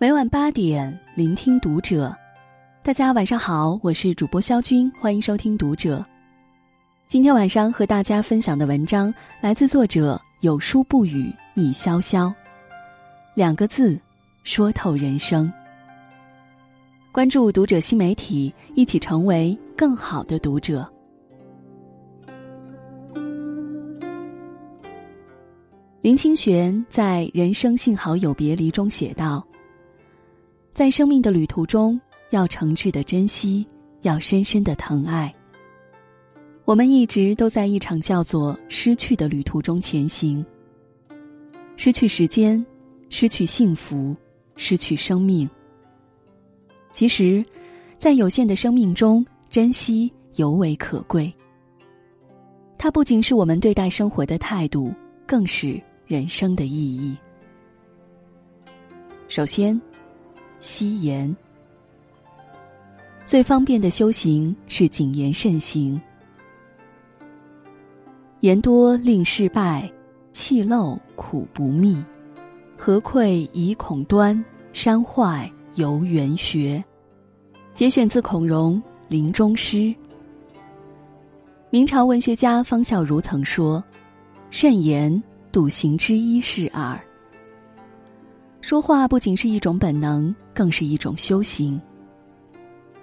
每晚八点，聆听读者。大家晚上好，我是主播肖军，欢迎收听《读者》。今天晚上和大家分享的文章来自作者有书不语一潇潇，两个字，说透人生。关注《读者》新媒体，一起成为更好的读者。林清玄在《人生幸好有别离》中写道。在生命的旅途中，要诚挚的珍惜，要深深的疼爱。我们一直都在一场叫做失去的旅途中前行。失去时间，失去幸福，失去生命。其实，在有限的生命中，珍惜尤为可贵。它不仅是我们对待生活的态度，更是人生的意义。首先。惜言，最方便的修行是谨言慎行。言多令事败，气漏苦不密。何愧以恐端，山坏犹缘学。节选自孔融《临终诗》。明朝文学家方孝孺曾说：“慎言，笃行之一是耳。”说话不仅是一种本能，更是一种修行。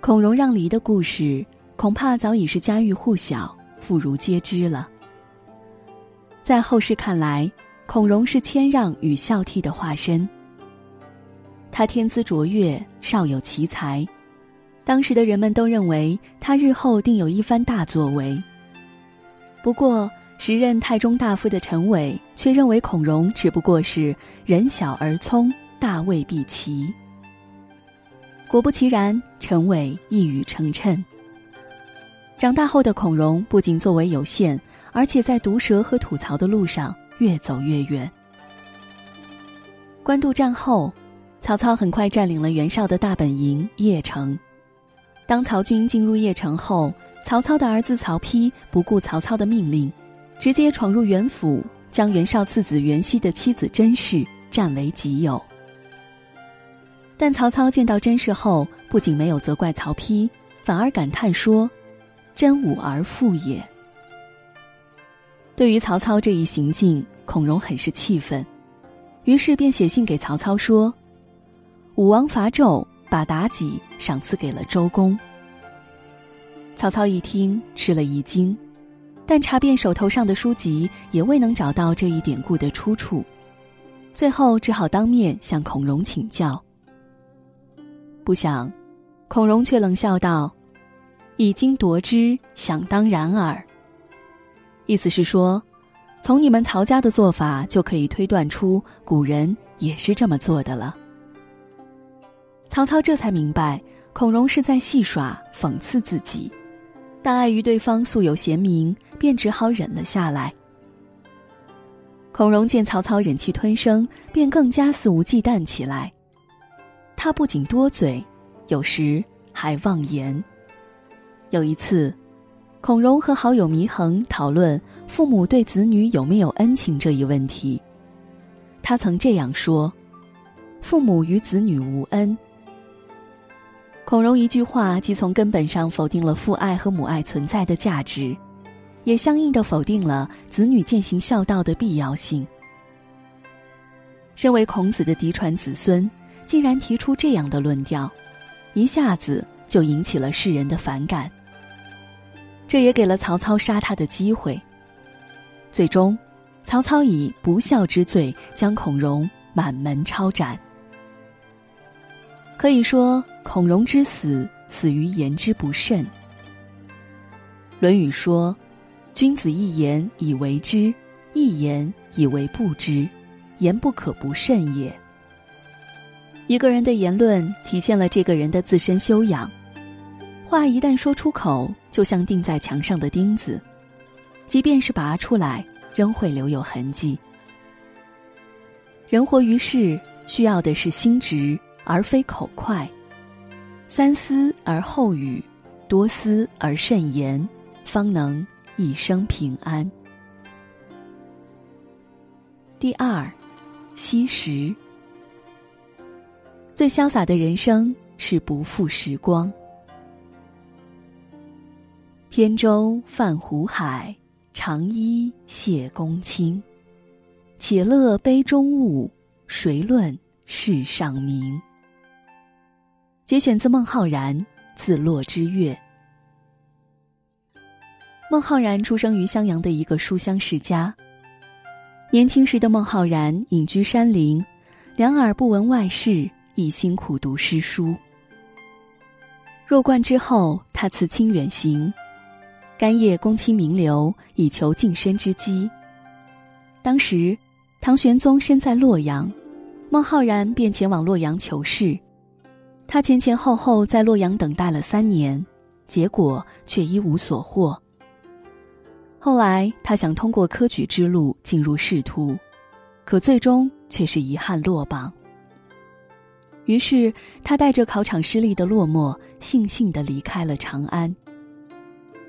孔融让梨的故事，恐怕早已是家喻户晓、妇孺皆知了。在后世看来，孔融是谦让与孝悌的化身。他天资卓越，少有奇才，当时的人们都认为他日后定有一番大作为。不过，时任太中大夫的陈伟却认为孔融只不过是人小而聪，大未必齐。果不其然，陈伟一语成谶。长大后的孔融不仅作为有限，而且在毒舌和吐槽的路上越走越远。官渡战后，曹操很快占领了袁绍的大本营邺城。当曹军进入邺城后，曹操的儿子曹丕不顾曹操的命令。直接闯入袁府，将袁绍次子袁熙的妻子甄氏占为己有。但曹操见到甄氏后，不仅没有责怪曹丕，反而感叹说：“真武而富也。”对于曹操这一行径，孔融很是气愤，于是便写信给曹操说：“武王伐纣，把妲己赏赐给了周公。”曹操一听，吃了一惊。但查遍手头上的书籍，也未能找到这一典故的出处，最后只好当面向孔融请教。不想，孔融却冷笑道：“已经夺之，想当然耳。”意思是说，从你们曹家的做法就可以推断出古人也是这么做的了。曹操这才明白，孔融是在戏耍、讽刺自己。但碍于对方素有贤名，便只好忍了下来。孔融见曹操忍气吞声，便更加肆无忌惮起来。他不仅多嘴，有时还妄言。有一次，孔融和好友祢衡讨论父母对子女有没有恩情这一问题，他曾这样说：“父母与子女无恩。”孔融一句话，既从根本上否定了父爱和母爱存在的价值，也相应的否定了子女践行孝道的必要性。身为孔子的嫡传子孙，竟然提出这样的论调，一下子就引起了世人的反感。这也给了曹操杀他的机会。最终，曹操以不孝之罪将孔融满门抄斩。可以说。孔融之死，死于言之不慎。《论语》说：“君子一言以为之，一言以为不知，言不可不慎也。”一个人的言论体现了这个人的自身修养。话一旦说出口，就像钉在墙上的钉子，即便是拔出来，仍会留有痕迹。人活于世，需要的是心直，而非口快。三思而后语，多思而慎言，方能一生平安。第二，惜时。最潇洒的人生是不负时光。扁舟泛湖海，长衣谢公卿。且乐杯中物，谁论世上名？节选自孟浩然《自落之月》。孟浩然出生于襄阳的一个书香世家。年轻时的孟浩然隐居山林，两耳不闻外事，一心苦读诗书。弱冠之后，他辞亲远行。干谒公卿名流，以求晋升之机。当时，唐玄宗身在洛阳，孟浩然便前往洛阳求事。他前前后后在洛阳等待了三年，结果却一无所获。后来，他想通过科举之路进入仕途，可最终却是遗憾落榜。于是，他带着考场失利的落寞，悻悻地离开了长安。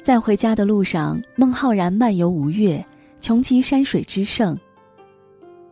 在回家的路上，孟浩然漫游吴越，穷极山水之胜。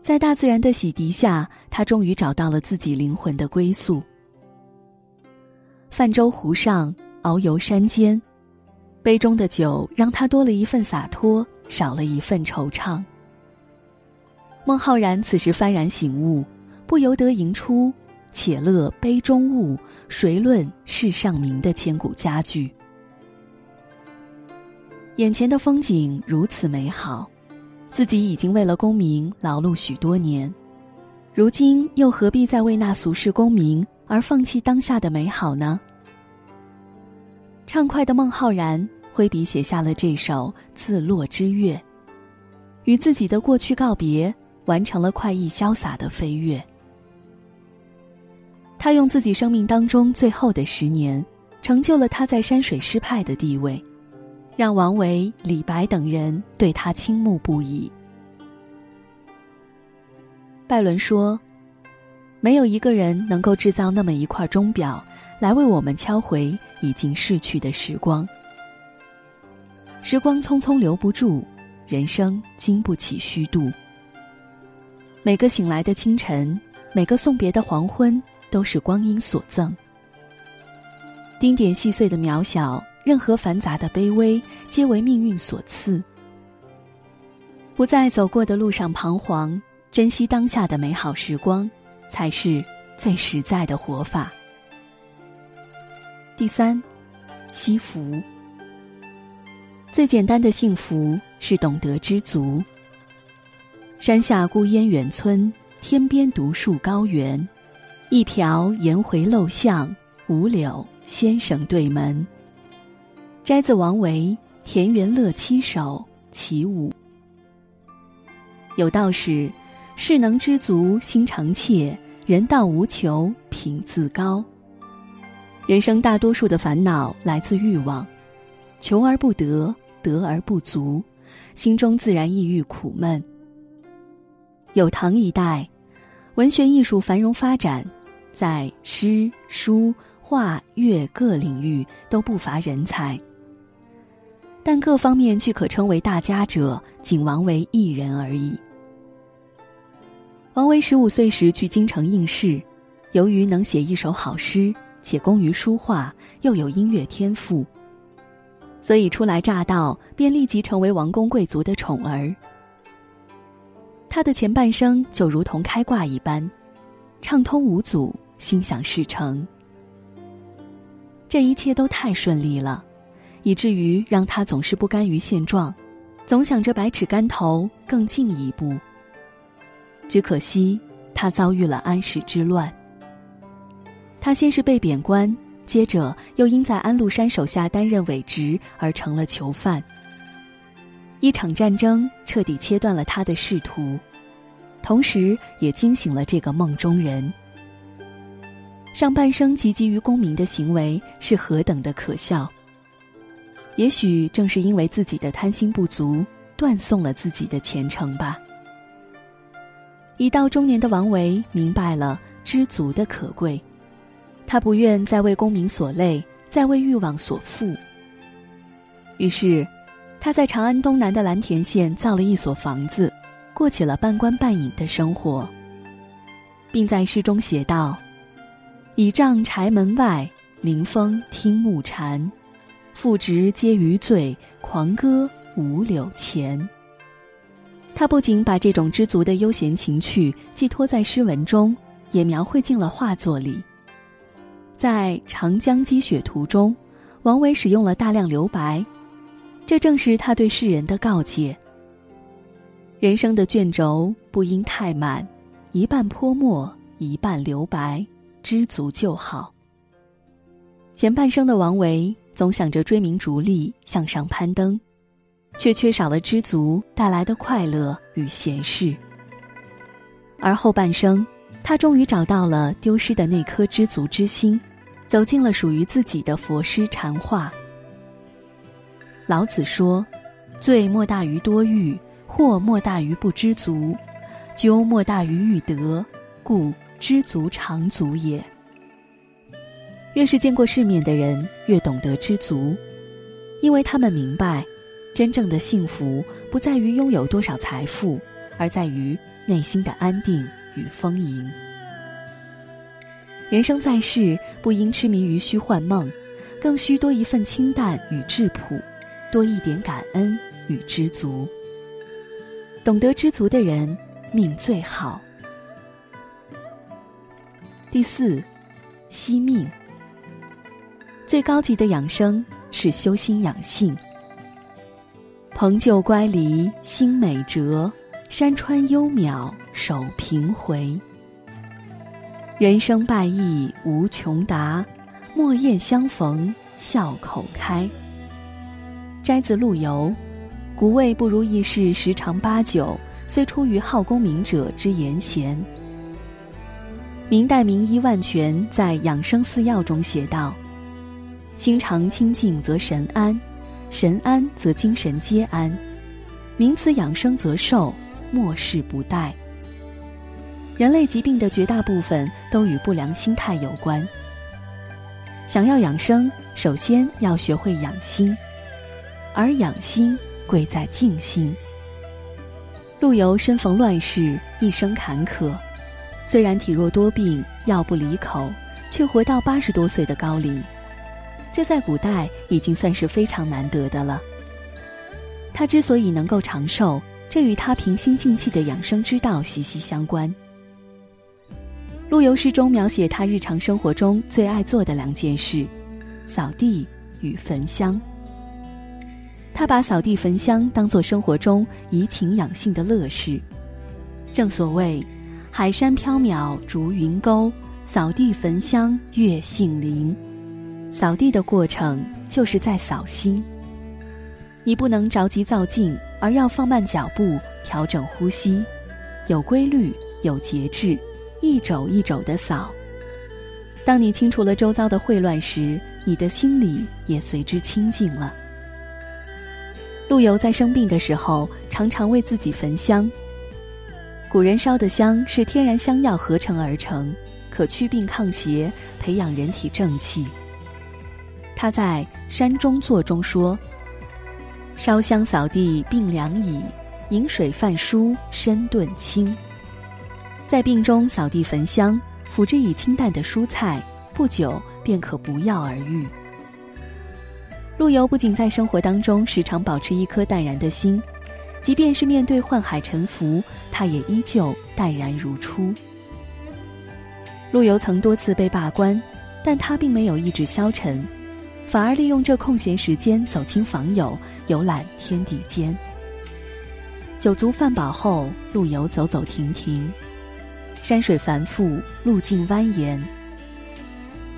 在大自然的洗涤下，他终于找到了自己灵魂的归宿。泛舟湖上，遨游山间，杯中的酒让他多了一份洒脱，少了一份惆怅。孟浩然此时幡然醒悟，不由得吟出“且乐杯中物，谁论世上名”的千古佳句。眼前的风景如此美好，自己已经为了功名劳碌许多年，如今又何必再为那俗世功名而放弃当下的美好呢？畅快的孟浩然挥笔写下了这首《自落之月》，与自己的过去告别，完成了快意潇洒的飞跃。他用自己生命当中最后的十年，成就了他在山水诗派的地位。让王维、李白等人对他倾慕不已。拜伦说：“没有一个人能够制造那么一块钟表，来为我们敲回已经逝去的时光。时光匆匆留不住，人生经不起虚度。每个醒来的清晨，每个送别的黄昏，都是光阴所赠。丁点细碎的渺小。”任何繁杂的卑微，皆为命运所赐。不在走过的路上彷徨，珍惜当下的美好时光，才是最实在的活法。第三，惜福。最简单的幸福是懂得知足。山下孤烟远村，天边独树高原。一瓢颜回陋巷，五柳先生对门。摘自王维《田园乐七首·其五》。有道是：“事能知足心常怯，人道无求品自高。”人生大多数的烦恼来自欲望，求而不得，得而不足，心中自然抑郁苦闷。有唐一代，文学艺术繁荣发展，在诗、书、画、乐各领域都不乏人才。但各方面俱可称为大家者，仅王维一人而已。王维十五岁时去京城应试，由于能写一首好诗，且工于书画，又有音乐天赋，所以初来乍到便立即成为王公贵族的宠儿。他的前半生就如同开挂一般，畅通无阻，心想事成。这一切都太顺利了。以至于让他总是不甘于现状，总想着百尺竿头更进一步。只可惜，他遭遇了安史之乱。他先是被贬官，接着又因在安禄山手下担任伪职而成了囚犯。一场战争彻底切断了他的仕途，同时也惊醒了这个梦中人。上半生汲汲于功名的行为是何等的可笑！也许正是因为自己的贪心不足，断送了自己的前程吧。已到中年的王维明白了知足的可贵，他不愿再为功名所累，再为欲望所缚。于是，他在长安东南的蓝田县造了一所房子，过起了半官半隐的生活，并在诗中写道：“倚杖柴门外，临风听暮蝉。复值皆余醉，狂歌五柳前。他不仅把这种知足的悠闲情趣寄托在诗文中，也描绘进了画作里。在《长江积雪图》中，王维使用了大量留白，这正是他对世人的告诫：人生的卷轴不应太满，一半泼墨，一半留白，知足就好。前半生的王维。总想着追名逐利，向上攀登，却缺少了知足带来的快乐与闲适。而后半生，他终于找到了丢失的那颗知足之心，走进了属于自己的佛师禅化。老子说：“罪莫大于多欲，祸莫大于不知足，咎莫大于欲得，故知足常足也。”越是见过世面的人，越懂得知足，因为他们明白，真正的幸福不在于拥有多少财富，而在于内心的安定与丰盈。人生在世，不应痴迷于虚幻梦，更需多一份清淡与质朴，多一点感恩与知足。懂得知足的人，命最好。第四，惜命。最高级的养生是修心养性。蓬就乖离心美折，山川幽渺守平回。人生百意无穷达，莫厌相逢笑口开。摘自陆游，古谓不如意事十常八九，虽出于好功名者之言闲。明代名医万全在《养生四要》中写道。心常清净则神安，神安则精神皆安。名词养生则寿，莫世不殆。人类疾病的绝大部分都与不良心态有关。想要养生，首先要学会养心，而养心贵在静心。陆游身逢乱世，一生坎坷，虽然体弱多病，药不离口，却活到八十多岁的高龄。这在古代已经算是非常难得的了。他之所以能够长寿，这与他平心静气的养生之道息息相关。陆游诗中描写他日常生活中最爱做的两件事：扫地与焚香。他把扫地焚香当作生活中怡情养性的乐事。正所谓“海山缥缈逐云钩，扫地焚香月杏林”。扫地的过程就是在扫心。你不能着急造镜，而要放慢脚步，调整呼吸，有规律、有节制，一肘一肘的扫。当你清除了周遭的秽乱时，你的心里也随之清净了。陆游在生病的时候，常常为自己焚香。古人烧的香是天然香药合成而成，可祛病抗邪，培养人体正气。他在《山中作》中说：“烧香扫地病良矣，饮水饭蔬身顿清。”在病中扫地焚香，辅之以清淡的蔬菜，不久便可不药而愈。陆游不仅在生活当中时常保持一颗淡然的心，即便是面对宦海沉浮，他也依旧淡然如初。陆游曾多次被罢官，但他并没有一直消沉。反而利用这空闲时间走亲访友，游览天地间。酒足饭饱后，陆游走走停停，山水繁复，路径蜿蜒。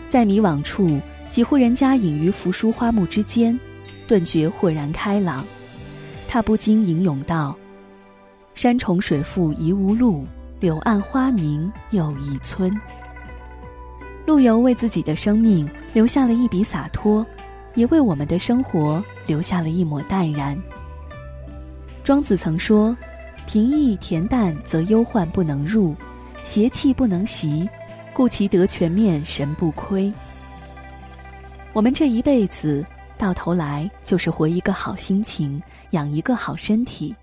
在迷惘处，几户人家隐于扶疏花木之间，顿觉豁然开朗。他不禁吟咏道：“山重水复疑无路，柳暗花明又一村。”陆游为自己的生命留下了一笔洒脱，也为我们的生活留下了一抹淡然。庄子曾说：“平易恬淡则忧患不能入，邪气不能袭，故其德全面，神不亏。”我们这一辈子到头来就是活一个好心情，养一个好身体。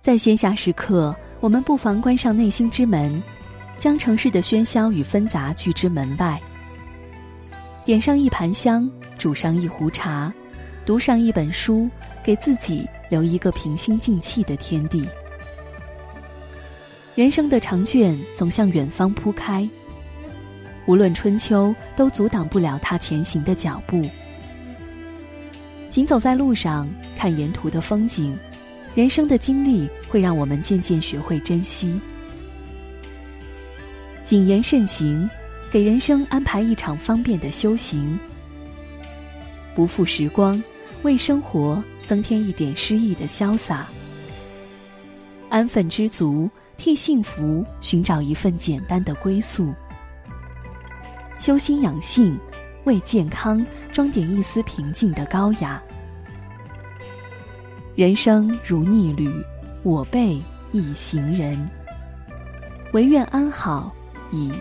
在闲暇时刻，我们不妨关上内心之门。将城市的喧嚣与纷杂拒之门外。点上一盘香，煮上一壶茶，读上一本书，给自己留一个平心静气的天地。人生的长卷总向远方铺开，无论春秋，都阻挡不了他前行的脚步。行走在路上，看沿途的风景，人生的经历会让我们渐渐学会珍惜。谨言慎行，给人生安排一场方便的修行。不负时光，为生活增添一点诗意的潇洒。安分知足，替幸福寻找一份简单的归宿。修心养性，为健康装点一丝平静的高雅。人生如逆旅，我辈一行人。唯愿安好。以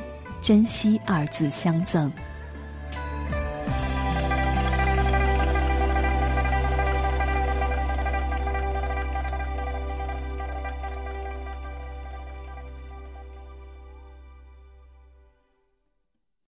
珍惜二字相赠。